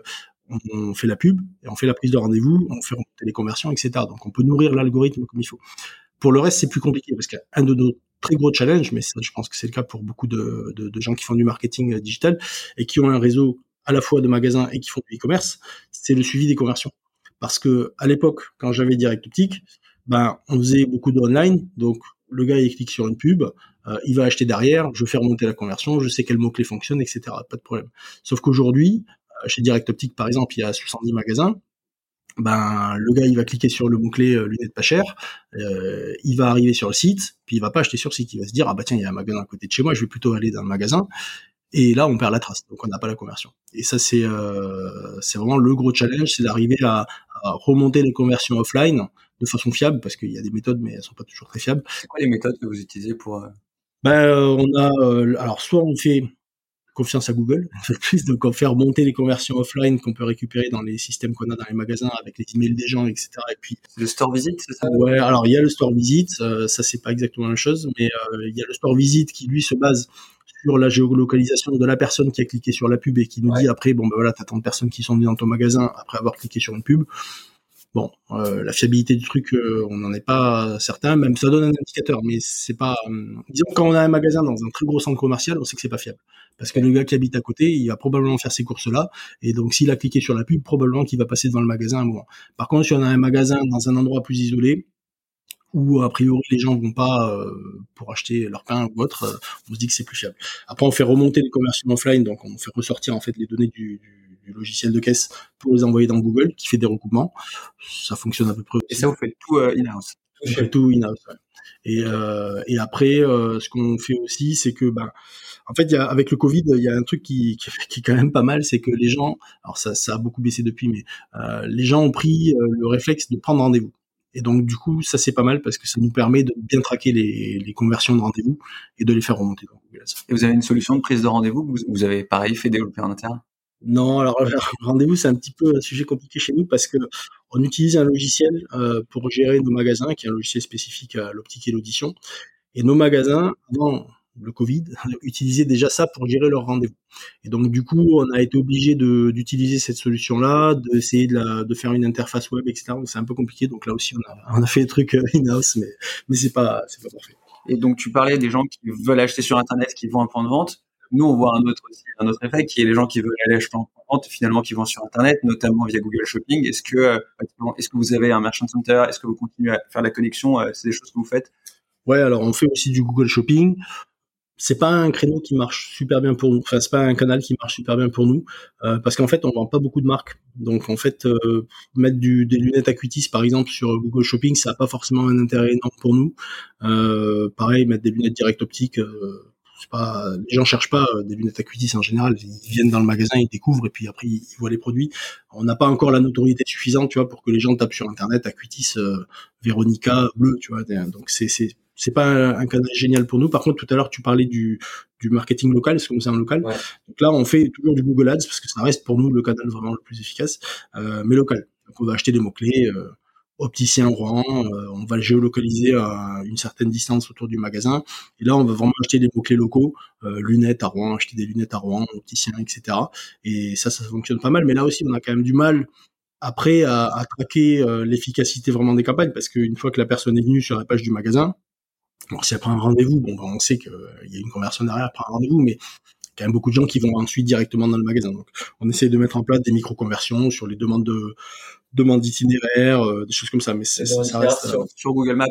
on fait la pub et on fait la prise de rendez-vous, on fait remonter les conversions, etc. Donc on peut nourrir l'algorithme comme il faut. Pour le reste, c'est plus compliqué parce qu'un de nos très gros challenges, mais je pense que c'est le cas pour beaucoup de, gens qui font du marketing euh, digital et qui ont un réseau à la fois de magasins et qui font du e-commerce, c'est le suivi des conversions. Parce que à l'époque, quand j'avais Direct Optique, ben on faisait beaucoup de online, donc le gars il clique sur une pub, euh, il va acheter derrière, je fais remonter la conversion, je sais quel mot clé fonctionne, etc. Pas de problème. Sauf qu'aujourd'hui, euh, chez Direct Optique par exemple, il y a 70 magasins. Ben le gars il va cliquer sur le mot clé euh, lunettes pas cher, euh, il va arriver sur le site, puis il va pas acheter sur le site, il va se dire ah bah tiens il y a un magasin à côté de chez moi, je vais plutôt aller dans le magasin. Et là, on perd la trace, donc on n'a pas la conversion. Et ça, c'est euh, c'est vraiment le gros challenge, c'est d'arriver à, à, remonter les conversions offline de façon fiable, parce qu'il y a des méthodes, mais elles sont pas toujours très fiables. C'est quoi les méthodes que vous utilisez pour euh... Ben, on a, euh, alors soit on fait confiance à Google, plus, donc on fait remonter les conversions offline qu'on peut récupérer dans les systèmes qu'on a dans les magasins avec les emails des gens, etc. Et puis le store visit, c'est ça? Ouais, alors il y a le store visit, euh, ça c'est pas exactement la même chose, mais euh, il y a le store visit qui lui se base sur la géolocalisation de la personne qui a cliqué sur la pub et qui nous ouais. dit après bon ben voilà t'as tant de personnes qui sont venues dans ton magasin après avoir cliqué sur une pub. Bon, euh, la fiabilité du truc, euh, on n'en est pas certain. Même ça donne un indicateur, mais c'est pas. Euh, disons quand on a un magasin dans un très gros centre commercial, on sait que c'est pas fiable, parce que le gars qui habite à côté, il va probablement faire ses courses là, et donc s'il a cliqué sur la pub, probablement qu'il va passer devant le magasin un moment. Par contre, si on a un magasin dans un endroit plus isolé, où a priori les gens vont pas euh, pour acheter leur pain ou autre, euh, on se dit que c'est plus fiable. Après, on fait remonter les conversions offline, donc on fait ressortir en fait les données du, du, du, logiciel de caisse pour les envoyer dans Google, qui fait des recoupements. Ça fonctionne à peu près. Et ça, vous faites tout euh, in-house. On fait tout in-house. Ouais. Et, et après, ce qu'on fait aussi, c'est que ben, en fait, y a, avec le Covid, il y a un truc qui, qui, qui, est quand même pas mal, c'est que les gens, alors ça, ça a beaucoup baissé depuis, mais les gens ont pris le réflexe de prendre rendez-vous. Et donc du coup, ça c'est pas mal parce que ça nous permet de bien traquer les, les conversions de rendez-vous et de les faire remonter dans Google Ads. Et vous avez une solution de prise de rendez-vous vous, vous avez pareil fait développer en interne? Non, alors rendez-vous c'est un petit peu un sujet compliqué chez nous parce que on utilise un logiciel euh, pour gérer nos magasins, qui est un logiciel spécifique à l'optique et l'audition. Et nos magasins, avant le Covid, utilisaient déjà ça pour gérer leurs rendez-vous. Et donc du coup, on a été obligé d'utiliser cette solution-là, d'essayer de, faire une interface web, etc. Donc c'est un peu compliqué. Donc là aussi, on a, fait des trucs euh, in-house, mais mais c'est pas c'est pas parfait. Et donc tu parlais des gens qui veulent acheter sur Internet, qui vont un point de vente. Nous, on voit un autre aussi, un autre effet qui est les gens qui veulent aller acheter en vente, finalement, qui vont sur Internet, notamment via Google Shopping. Est-ce que, euh, est-ce que vous avez un merchant center? Est-ce que vous continuez à faire la connexion euh, C'est des choses que vous faites? Ouais, alors on fait aussi du Google Shopping. C'est pas un créneau qui marche super bien pour nous. Enfin, c'est pas un canal qui marche super bien pour nous euh, parce qu'en fait, on vend pas beaucoup de marques. Donc, en fait, mettre des lunettes Acuitis, par exemple, sur Google Shopping, ça a pas forcément un intérêt énorme pour nous. pareil, mettre des lunettes direct optiques pas, les gens cherchent pas euh, des lunettes Acuitis en général. Ils viennent dans le magasin, ils découvrent et puis après ils voient les produits. On n'a pas encore la notoriété suffisante, tu vois, pour que les gens tapent sur internet Acuitis, euh, Véronica, bleu, tu vois. Donc c'est c'est c'est pas un, canal génial pour nous. Par contre, tout à l'heure, tu parlais du, du marketing local, que nous c'est un local. Donc là, on fait toujours du Google Ads parce que ça reste pour nous le canal vraiment le plus efficace, euh, mais local. Donc on va acheter des mots clés. Euh, opticien Rouen, euh, on va le géolocaliser à une certaine distance autour du magasin. Et là, on va vraiment acheter des mots-clés locaux, euh, lunettes à Rouen, acheter des lunettes à Rouen, opticien, etc. Et ça, ça fonctionne pas mal. Mais là aussi, on a quand même du mal après à, traquer euh, l'efficacité vraiment des campagnes, parce qu'une fois que la personne est venue sur la page du magasin, alors si elle prend un rendez-vous, bon, ben, on sait qu'il y a une conversion derrière, elle un rendez-vous, mais quand même beaucoup de gens qui vont ensuite directement dans le magasin. Donc, on essaie de mettre en place des micro-conversions sur les demandes de demandes d'itinéraire, euh, des choses comme ça. Mais ça, reste euh, sur, Google Maps.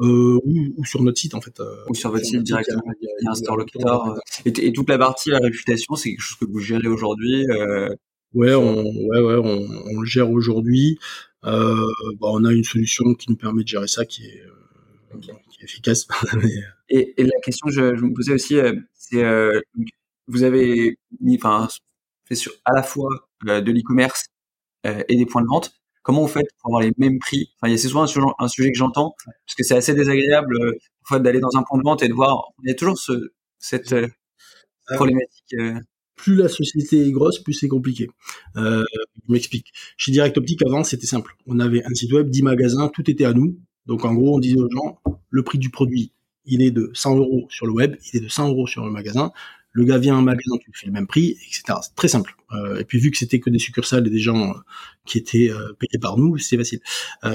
Euh, ou, sur notre site en fait. Euh, ou sur votre site directement. Il y a, un store locator. Et, toute la partie la réputation, c'est quelque chose que vous gérez aujourd'hui. Ouais, on, ouais, ouais, on, on le gère aujourd'hui. Euh, bah, on a une solution qui nous permet de gérer ça, qui est, qui est efficace. et, et, la question que je, je me posais aussi, c'est vous avez mis, enfin, fait sur à la fois de l'e-commerce euh, et des points de vente. Comment vous faites pour avoir les mêmes prix? Enfin, il y a souvent un, sujet que j'entends parce que c'est assez désagréable euh, fois d'aller dans un point de vente et de voir. Il y a toujours ce, cette euh, ah problématique. Plus la société est grosse, plus c'est compliqué. Euh, je m'explique. Chez Direct Optique, avant, c'était simple. On avait un site web, 10 magasins, tout était à nous. Donc, en gros, on disait aux gens, le prix du produit, il est de 100 euros sur le web, il est de 100 euros sur le magasin le gars vient en magasin, tu lui fais le même prix, etc. C'est très simple. Euh, et puis vu que c'était que des succursales et des gens euh, qui étaient euh, payés par nous, c'est facile.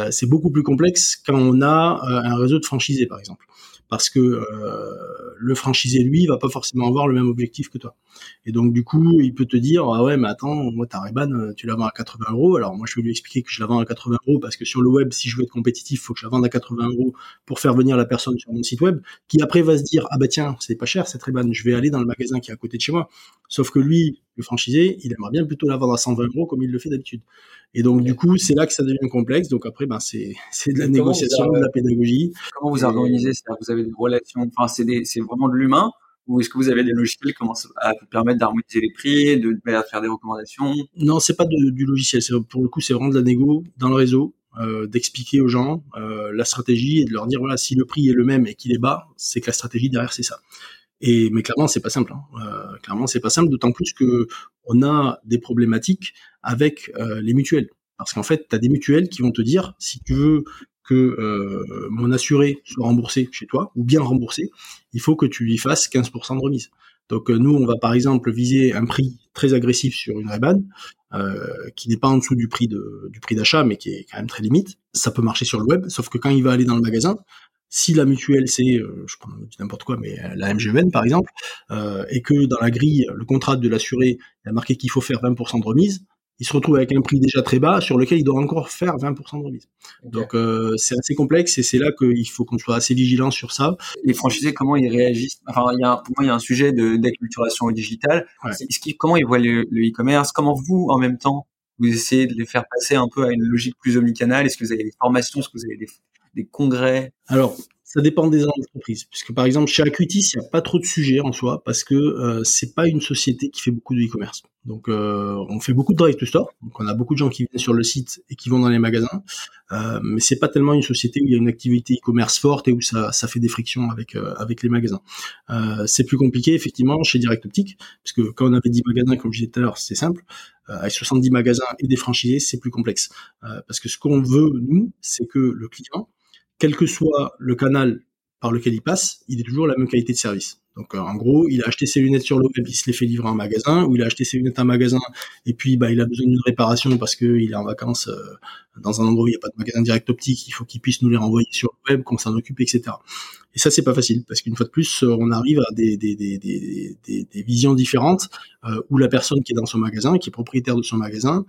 c'est beaucoup plus complexe quand on a un réseau de franchisés, par exemple parce que euh, le franchisé lui va pas forcément avoir le même objectif que toi. Et donc du coup, il peut te dire ah ouais mais attends, moi ta Reban, tu la vends à 80 euros. Alors moi je vais lui expliquer que je la vends à 80 euros parce que sur le web, si je veux être compétitif, faut que je la vende à 80 euros pour faire venir la personne sur mon site web, qui après va se dire ah bah tiens c'est pas cher cette Reban, je vais aller dans le magasin qui est à côté de chez moi. Sauf que lui, le franchisé, il aimerait bien plutôt la vendre à 120 euros comme il le fait d'habitude. Et donc, du coup, c'est là que ça devient complexe. Donc après, ben, c'est, c'est de la négociation, de la pédagogie. Comment vous organisez ça? Vous avez des relations, enfin, c'est, des, c'est vraiment de l'humain? Ou est-ce que vous avez des logiciels qui commencent à vous permettre d'harmoniser les prix, de, faire des recommandations? Non, c'est pas de, du logiciel. C'est, pour le coup, c'est vraiment de la négo dans le réseau, euh, d'expliquer aux gens euh, la stratégie et de leur dire voilà, si le prix est le même et qu'il est bas, c'est que la stratégie derrière c'est ça. Et mais clairement, c'est pas simple. Hein. Euh, clairement, c'est pas simple, d'autant plus que on a des problématiques avec euh, les mutuelles. Parce qu'en fait, tu as des mutuelles qui vont te dire si tu veux que euh, mon assuré soit remboursé chez toi ou bien remboursé, il faut que tu lui fasses 15% de remise. Donc nous, on va par exemple viser un prix très agressif sur une Reban, euh, qui n'est pas en dessous du prix de, du prix d'achat, mais qui est quand même très limite. Ça peut marcher sur le web, sauf que quand il va aller dans le magasin, si la mutuelle c'est, euh, je prends n'importe quoi, mais euh, la MGN par exemple, euh, et que dans la grille, le contrat de l'assuré, a marqué qu'il faut faire 20% de remise, il se retrouve avec un prix déjà très bas sur lequel il doit encore faire 20% de remise. Donc euh, c'est assez complexe et c'est là qu'il faut qu'on soit assez vigilant sur ça. Les franchisés, comment ils réagissent? Enfin, il y a, pour moi, il y a un sujet d'acculturation au digital. Ouais. comment ils voient le e-commerce? Comment vous, en même temps, vous essayez de les faire passer un peu à une logique plus omnicanale? Est-ce que vous avez des formations? Est-ce que vous avez des des congrès Alors, ça dépend des entreprises. Puisque par exemple, chez Acuitis, il n'y a pas trop de sujets en soi, parce que euh, c'est pas une société qui fait beaucoup de e-commerce. Donc euh, on fait beaucoup de drive to store, donc on a beaucoup de gens qui viennent sur le site et qui vont dans les magasins, euh, mais c'est pas tellement une société où il y a une activité e-commerce forte et où ça, fait des frictions avec euh, les magasins. Euh, c'est plus compliqué effectivement chez Direct Optique, parce que quand on avait 10 magasins, comme je disais tout à l'heure, c'est simple. Avec 70 magasins et des franchisés, c'est plus complexe. parce que ce qu'on veut nous, c'est que le client quel que soit le canal par lequel il passe, il est toujours la même qualité de service. Donc euh, en gros, il a acheté ses lunettes sur le web, il se les fait livrer en magasin, ou il a acheté ses lunettes en magasin, et puis bah, il a besoin d'une réparation parce qu'il est en vacances euh, dans un endroit où il n'y a pas de magasin direct optique, il faut qu'il puisse nous les renvoyer sur le web, qu'on s'en occupe, etc. Et ça, c'est pas facile, parce qu'une fois de plus, on arrive à des visions différentes, euh, où la personne qui est dans son magasin, qui est propriétaire de son magasin,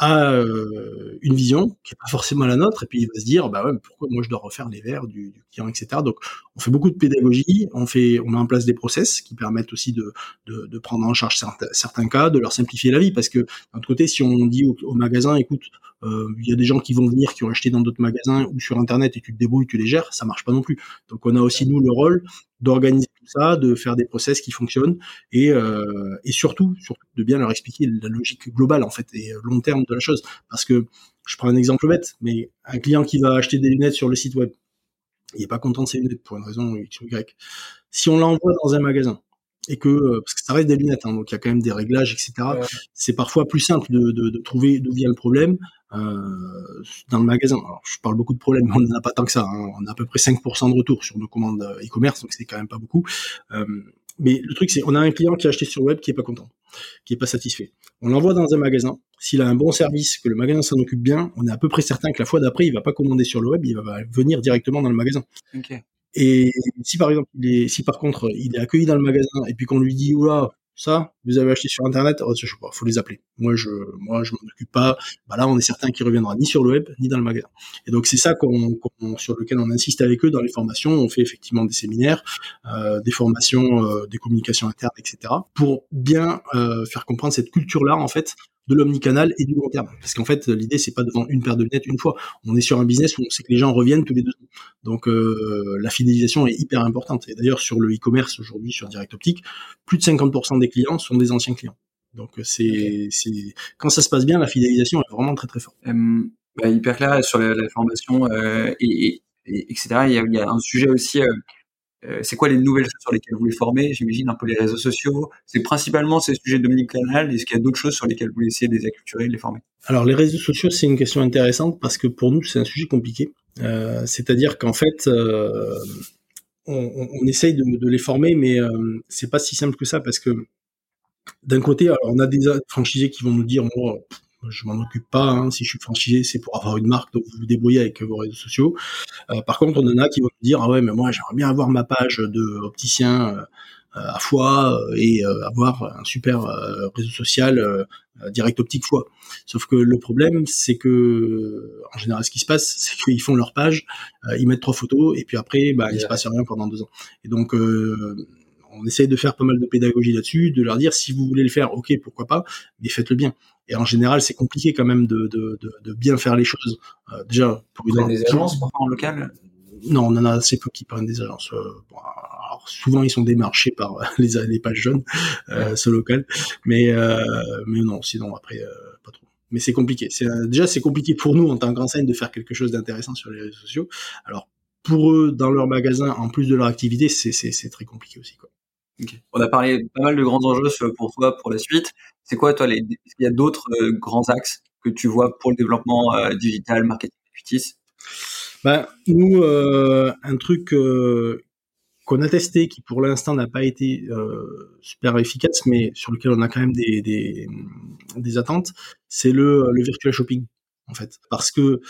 a euh, une vision qui est pas forcément la nôtre, et puis il va se dire, bah ouais, pourquoi moi je dois refaire les verres du, du, client, etc. Donc, on fait beaucoup de pédagogie, on fait, on met en place des process qui permettent aussi de, de, de prendre en charge certains, certains, cas, de leur simplifier la vie, parce que d'un côté, si on dit au, au magasin, écoute, euh, il y a des gens qui vont venir, qui ont acheté dans d'autres magasins ou sur Internet, et tu te débrouilles, tu les gères, ça marche pas non plus. Donc, on a aussi nous le rôle d'organiser de faire des process qui fonctionnent et, euh, et surtout, surtout de bien leur expliquer la logique globale en fait et long terme de la chose. Parce que je prends un exemple bête, mais un client qui va acheter des lunettes sur le site web, il est pas content de ses lunettes pour une raison X ou Y. Si on l'envoie dans un magasin et que euh, parce que ça reste des lunettes, hein, donc il y a quand même des réglages, etc. C'est parfois plus simple de, de, de trouver d'où vient le problème euh, dans le magasin. Alors, je parle beaucoup de problèmes, mais on n'en a pas tant que ça. Hein. On a à peu près 5% de retour sur nos commandes euh, e-commerce, donc c'est quand même pas beaucoup. Euh, mais le truc, c'est on a un client qui a acheté sur le web qui est pas content, qui est pas satisfait. On l'envoie dans un magasin. S'il a un bon service, que le magasin s'en occupe bien, on est à peu près certain que la fois d'après, il va pas commander sur le web, il va venir directement dans le magasin. Okay. Et si par exemple, il est, si par contre il est accueilli dans le magasin et puis qu'on lui dit oula, ça, vous avez acheté sur internet, oh, je sais pas, faut les appeler. Moi je, moi je m'en occupe pas. Bah là, on est certain qu'il reviendra ni sur le web ni dans le magasin. Et donc c'est ça qu'on, sur lequel on insiste avec eux dans les formations. On fait effectivement des séminaires, euh, des formations, euh, des communications internes, etc. Pour bien euh, faire comprendre cette culture-là en fait de l'omnicanal et du long terme. Parce qu'en fait, l'idée, c'est pas de vendre une paire de lunettes une fois. On est sur un business où on sait que les gens reviennent tous les deux ans. Donc, euh, la fidélisation est hyper importante. Et d'ailleurs, sur le e-commerce aujourd'hui, sur Direct Optique, plus de 50% des clients sont des anciens clients. Donc, c'est, c'est, quand ça se passe bien, la fidélisation est vraiment très très forte. bah, hyper clair sur la, formation euh, et, etc. Il y, a, il y, a, un sujet aussi. Euh, c'est quoi les nouvelles choses sur lesquelles vous les formez J'imagine un peu les réseaux sociaux? C'est principalement ces sujets canal Est-ce qu'il y a d'autres choses sur lesquelles vous essayez de les acculturer, de les former? Alors les réseaux sociaux, c'est une question intéressante parce que pour nous, c'est un sujet compliqué. Euh, C'est-à-dire qu'en fait, euh, on, essaye de, de, les former, mais c'est pas si simple que ça parce que d'un côté, alors on a des franchisés qui vont nous dire, moi, je m'en occupe pas. Hein. Si je suis franchisé, c'est pour avoir une marque, donc vous vous débrouillez avec vos réseaux sociaux. Euh, par contre, on en a qui vont me dire ah ouais, mais moi j'aimerais bien avoir ma page de opticien euh, à foi euh, et avoir un super réseau social direct optique foi. Sauf que le problème, c'est que en général, ce qui se passe, c'est qu'ils font leur page, ils mettent trois photos et puis après, bah, il se passe rien pendant deux ans. Et donc on essaye de faire pas mal de pédagogie là-dessus, de leur dire si vous voulez le faire, ok, pourquoi pas, mais faites-le bien. Et en général, c'est compliqué quand même de, de, de, de, bien faire les choses. Euh, déjà, pour vous des agences en local? Non, on en a assez peu qui prennent des agences. Euh, bon, alors souvent, ils sont démarchés par les, les pages jeunes, euh, ce local, mais euh, mais non, sinon après pas trop. Mais c'est compliqué. C'est déjà c'est compliqué pour nous en tant qu'enseigne de faire quelque chose d'intéressant sur les réseaux sociaux. Alors pour eux, dans leur magasin, en plus de leur activité, c'est très compliqué aussi. Quoi. On a parlé pas mal de grands enjeux pour toi pour la suite. C'est quoi, toi, les, est-ce y a d'autres euh, grands axes que tu vois pour le développement euh, digital, marketing equities ben, Nous, euh, un truc qu'on a testé, qui pour l'instant n'a pas été super efficace, mais sur lequel on a quand même des, des, des attentes, c'est le, le virtual shopping en fait. Parce que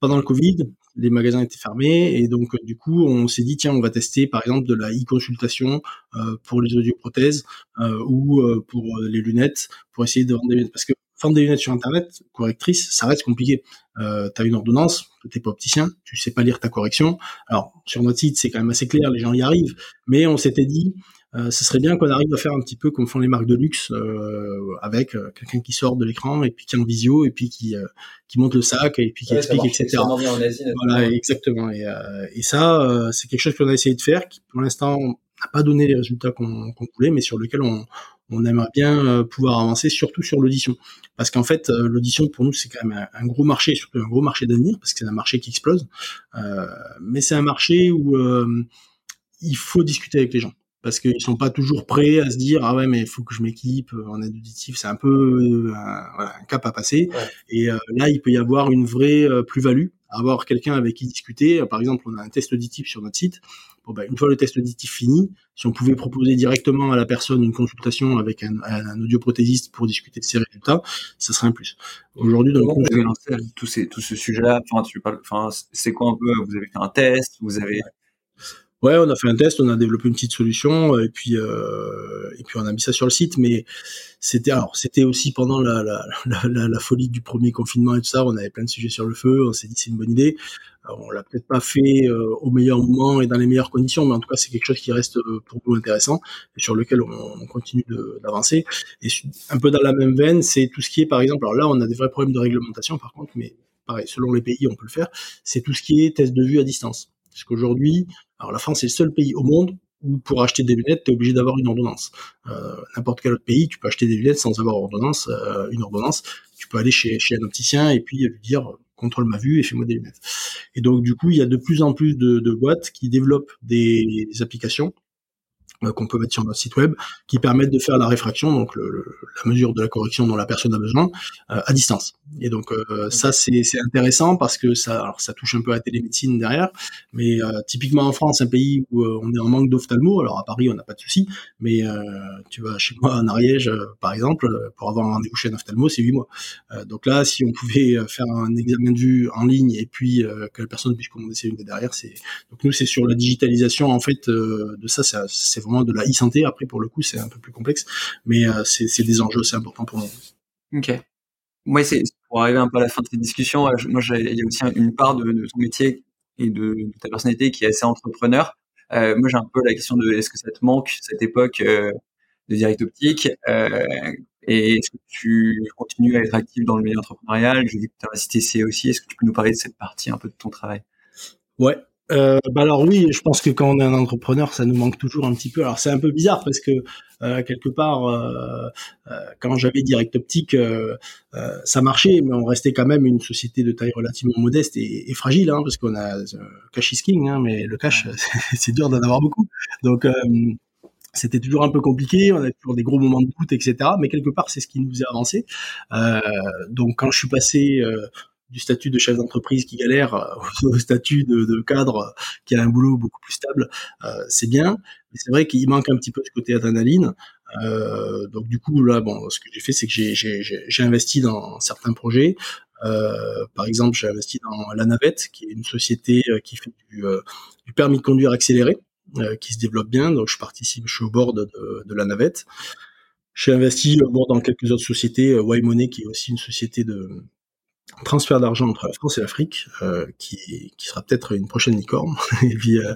pendant le Covid, les magasins étaient fermés et donc du coup, on s'est dit tiens, on va tester par exemple de la e-consultation euh, pour les audioprothèses euh, ou euh, pour les lunettes pour essayer de vendre des lunettes. Parce que vendre des lunettes sur internet, correctrice, ça reste compliqué. Euh, tu une ordonnance, t'es pas opticien, tu sais pas lire ta correction. Alors sur notre site, c'est quand même assez clair, les gens y arrivent, mais on s'était dit euh, ce serait bien qu'on arrive à faire un petit peu comme font les marques de luxe, euh, avec euh, quelqu'un qui sort de l'écran et puis qui est en visio et puis qui qui monte le sac et puis qui explique, etc. En Asie, voilà, exactement. Et, et ça, c'est quelque chose qu'on a essayé de faire, qui pour l'instant n'a pas donné les résultats qu'on voulait, mais sur lequel on, on aimerait bien pouvoir avancer, surtout sur l'audition. Parce qu'en fait, l'audition pour nous, c'est quand même un, gros marché, surtout un gros marché d'avenir, parce que c'est un marché qui explose. Euh, mais c'est un marché où il faut discuter avec les gens parce qu'ils sont pas toujours prêts à se dire ah ouais mais il faut que je m'équipe en aide auditive c'est un peu euh, un, cap à passer. Et euh, là il peut y avoir une vraie euh, plus-value avoir quelqu'un avec qui discuter. Par exemple on a un test auditif sur notre site. Bon ben une fois le test auditif fini si on pouvait proposer directement à la personne une consultation avec un, un audioprothésiste pour discuter de ses résultats ça serait un plus. Aujourd'hui donc vous avez lancé tout, ces, tout ce sujet là enfin tu parles enfin c'est quoi un peu? Vous avez fait un test vous avez Ouais, on a fait un test, on a développé une petite solution et puis euh, et puis on a mis ça sur le site. Mais c'était alors c'était aussi pendant la, la, la, la, folie du premier confinement et tout ça, on avait plein de sujets sur le feu. On s'est dit c'est une bonne idée. Alors, on l'a peut-être pas fait euh, au meilleur moment et dans les meilleures conditions, mais en tout cas c'est quelque chose qui reste euh, pour nous intéressant et sur lequel on, on continue d'avancer. Et un peu dans la même veine, c'est tout ce qui est par exemple. Alors là, on a des vrais problèmes de réglementation par contre, mais pareil, selon les pays, on peut le faire. C'est tout ce qui est test de vue à distance. Parce qu'aujourd'hui, alors la France est le seul pays au monde où pour acheter des lunettes, tu es obligé d'avoir une ordonnance. Euh, N'importe quel autre pays, tu peux acheter des lunettes sans avoir ordonnance, euh, une ordonnance. Tu peux aller chez, un opticien et puis lui dire contrôle ma vue et fais-moi des lunettes. Et donc du coup, il y a de plus en plus de, boîtes qui développent des applications euh, qu'on peut mettre sur notre site web, qui permettent de faire la réfraction, donc le, la mesure de la correction dont la personne a besoin, euh, à distance. Et donc euh, ça c'est intéressant parce que ça, alors, ça touche un peu à la télémédecine derrière, mais typiquement en France, un pays où on est en manque d'ophtalmo, alors à Paris on n'a pas de souci, mais tu vas chez moi en Ariège par exemple, pour avoir un rendez-vous chez un ophtalmo c'est 8 mois. donc là si on pouvait faire un examen de vue en ligne et puis que la personne puisse commander ses lunettes derrière, c'est donc nous c'est sur la digitalisation en fait de ça, c'est vraiment de la e-santé. Après, pour le coup, c'est un peu plus complexe, mais euh, c'est des enjeux assez importants pour nous. Ok. Moi, c'est pour arriver un peu à la fin de cette discussion. Euh, moi, il y a aussi une part de, ton métier et de, ta personnalité qui est assez entrepreneur. Euh, moi, j'ai un peu la question de est-ce que ça te manque cette époque de direct optique et est-ce que tu continues à être actif dans le milieu entrepreneurial? J'ai vu que tu as cité aussi. Est-ce que tu peux nous parler de cette partie un peu de ton travail? Ouais, euh, bah alors oui, je pense que quand on est un entrepreneur, ça nous manque toujours un petit peu. Alors c'est un peu bizarre parce que euh, quelque part, euh, quand j'avais Direct Optique, ça marchait, mais on restait quand même une société de taille relativement modeste et, et fragile, hein, parce qu'on a cash is king, hein, mais le cash, c'est dur d'en avoir beaucoup. Donc c'était toujours un peu compliqué, on avait toujours des gros moments de doute, etc. Mais quelque part, c'est ce qui nous a avancé. donc quand je suis passé du statut de chef d'entreprise qui galère euh, au statut de, cadre qui a un boulot beaucoup plus stable, euh, c'est bien. Mais c'est vrai qu'il manque un petit peu ce côté adrénaline. Euh, donc du coup là, bon, ce que j'ai fait, c'est que j'ai investi dans certains projets. par exemple, j'ai investi dans la Navette, qui est une société qui fait du, permis de conduire accéléré, qui se développe bien. Donc je participe, je suis au bord de, de la Navette. J'ai investi bon, dans quelques autres sociétés, Waymoney, qui est aussi une société de, transfert d'argent entre la France et l'Afrique, euh, qui, qui sera peut-être une prochaine licorne. et puis, euh,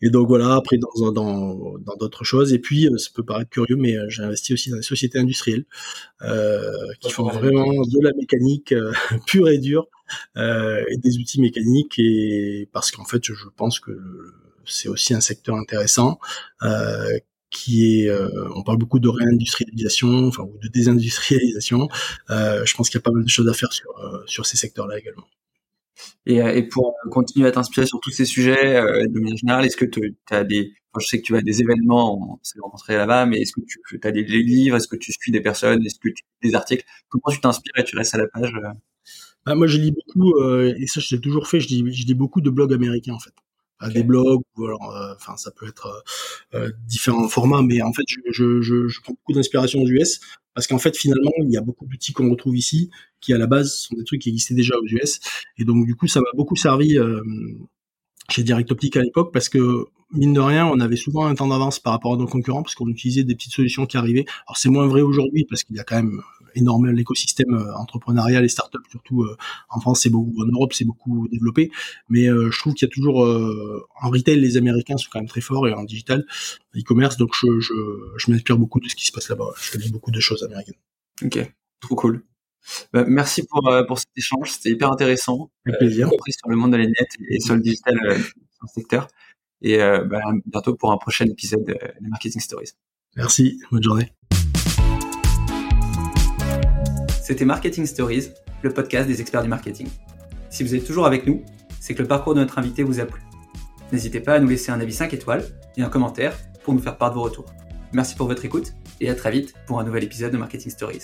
et donc voilà, après dans dans dans d'autres choses. Et puis, euh, ça peut paraître curieux, mais j'ai investi aussi dans des sociétés industrielles qui font vraiment de la mécanique pure et dure et des outils mécaniques. Et parce qu'en fait, je pense que c'est aussi un secteur intéressant euh, qui est, euh, on parle beaucoup de réindustrialisation, enfin ou de désindustrialisation. Euh, je pense qu'il y a pas mal de choses à faire sur euh, sur ces secteurs-là également. Et, et, pour continuer à t'inspirer sur tous ces sujets de manière générale, est-ce que tu as des, enfin, je sais que tu as des événements, on s'est rencontrés là-bas, mais est-ce que tu as des, livres, est-ce que tu suis des personnes, est-ce que tu des articles, comment tu t'inspires et tu restes à la page bah, Moi, je lis beaucoup, et ça, je l'ai toujours fait, je lis, je lis beaucoup de blogs américains en fait à des blogs ou alors euh, enfin ça peut être euh, euh, différents formats mais en fait je, je, je, je prends beaucoup d'inspiration aux US parce qu'en fait finalement il y a beaucoup d'outils qu'on retrouve ici qui à la base sont des trucs qui existaient déjà aux US et donc du coup ça m'a beaucoup servi chez Direct Optic à l'époque parce que mine de rien, on avait souvent un temps d'avance par rapport à nos concurrents parce qu'on utilisait des petites solutions qui arrivaient. Alors c'est moins vrai aujourd'hui parce qu'il y a quand même énorme. L'écosystème entrepreneurial et startup, surtout en France, c'est beaucoup, en Europe, c'est beaucoup développé. Mais je trouve qu'il y a toujours en retail, les Américains sont quand même très forts et en digital, e-commerce. Donc je, je, je m'inspire beaucoup de ce qui se passe là-bas. Je lis beaucoup de choses américaines. Ok, trop cool. Bah, merci pour, pour cet échange, c'était hyper intéressant. Avec plaisir. compris sur le monde de la net et sur le digital dans le secteur. Et bah, bientôt pour un prochain épisode de Marketing Stories. Merci, bonne journée. C'était Marketing Stories, le podcast des experts du marketing. Si vous êtes toujours avec nous, c'est que le parcours de notre invité vous a plu. N'hésitez pas à nous laisser un avis 5 étoiles et un commentaire pour nous faire part de vos retours. Merci pour votre écoute et à très vite pour un nouvel épisode de Marketing Stories.